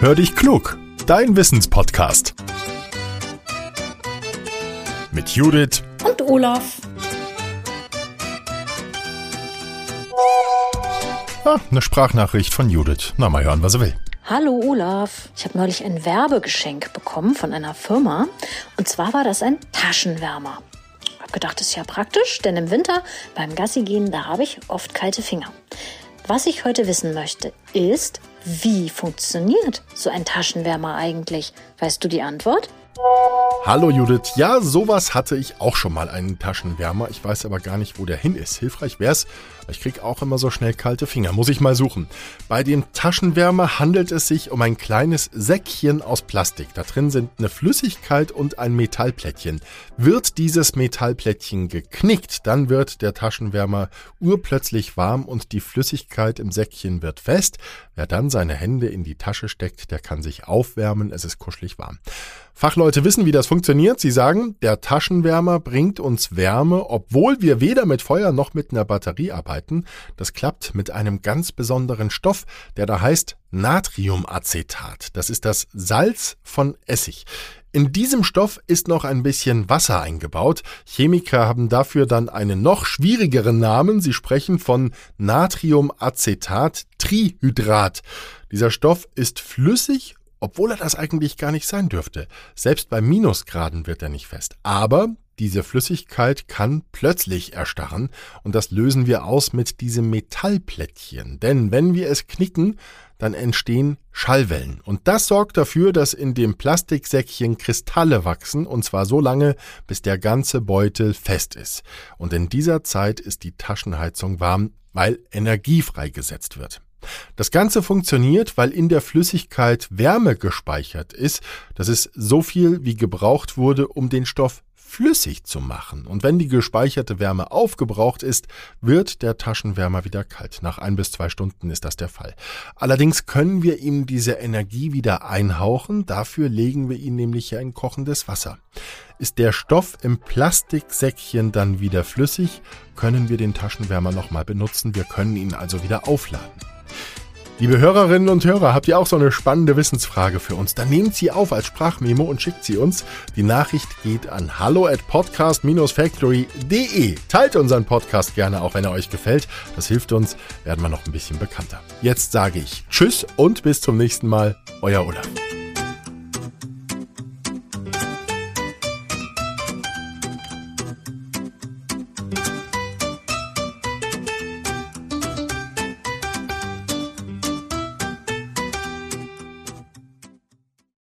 Hör dich klug, dein Wissenspodcast. Mit Judith und Olaf. Ah, eine Sprachnachricht von Judith. Na, mal hören, was er will. Hallo Olaf, ich habe neulich ein Werbegeschenk bekommen von einer Firma. Und zwar war das ein Taschenwärmer. Hab gedacht, das ist ja praktisch, denn im Winter beim Gassi gehen, da habe ich oft kalte Finger. Was ich heute wissen möchte, ist, wie funktioniert so ein Taschenwärmer eigentlich? Weißt du die Antwort? Hallo Judith, ja, sowas hatte ich auch schon mal einen Taschenwärmer. Ich weiß aber gar nicht, wo der hin ist. Hilfreich wär's. Ich krieg auch immer so schnell kalte Finger. Muss ich mal suchen. Bei dem Taschenwärmer handelt es sich um ein kleines Säckchen aus Plastik. Da drin sind eine Flüssigkeit und ein Metallplättchen. Wird dieses Metallplättchen geknickt, dann wird der Taschenwärmer urplötzlich warm und die Flüssigkeit im Säckchen wird fest. Wer dann seine Hände in die Tasche steckt, der kann sich aufwärmen. Es ist kuschelig warm. Fachleute wissen, wie das funktioniert. Sie sagen, der Taschenwärmer bringt uns Wärme, obwohl wir weder mit Feuer noch mit einer Batterie arbeiten. Das klappt mit einem ganz besonderen Stoff, der da heißt Natriumacetat. Das ist das Salz von Essig. In diesem Stoff ist noch ein bisschen Wasser eingebaut. Chemiker haben dafür dann einen noch schwierigeren Namen. Sie sprechen von Natriumacetat Trihydrat. Dieser Stoff ist flüssig obwohl er das eigentlich gar nicht sein dürfte. Selbst bei Minusgraden wird er nicht fest. Aber diese Flüssigkeit kann plötzlich erstarren und das lösen wir aus mit diesem Metallplättchen. Denn wenn wir es knicken, dann entstehen Schallwellen. Und das sorgt dafür, dass in dem Plastiksäckchen Kristalle wachsen, und zwar so lange, bis der ganze Beutel fest ist. Und in dieser Zeit ist die Taschenheizung warm, weil Energie freigesetzt wird. Das Ganze funktioniert, weil in der Flüssigkeit Wärme gespeichert ist. Das ist so viel, wie gebraucht wurde, um den Stoff flüssig zu machen. Und wenn die gespeicherte Wärme aufgebraucht ist, wird der Taschenwärmer wieder kalt. Nach ein bis zwei Stunden ist das der Fall. Allerdings können wir ihm diese Energie wieder einhauchen. Dafür legen wir ihn nämlich in kochendes Wasser. Ist der Stoff im Plastiksäckchen dann wieder flüssig, können wir den Taschenwärmer nochmal benutzen. Wir können ihn also wieder aufladen. Liebe Hörerinnen und Hörer, habt ihr auch so eine spannende Wissensfrage für uns? Dann nehmt sie auf als Sprachmemo und schickt sie uns. Die Nachricht geht an hallo at podcast-factory.de. Teilt unseren Podcast gerne, auch wenn er euch gefällt. Das hilft uns, werden wir noch ein bisschen bekannter. Jetzt sage ich Tschüss und bis zum nächsten Mal. Euer Olaf.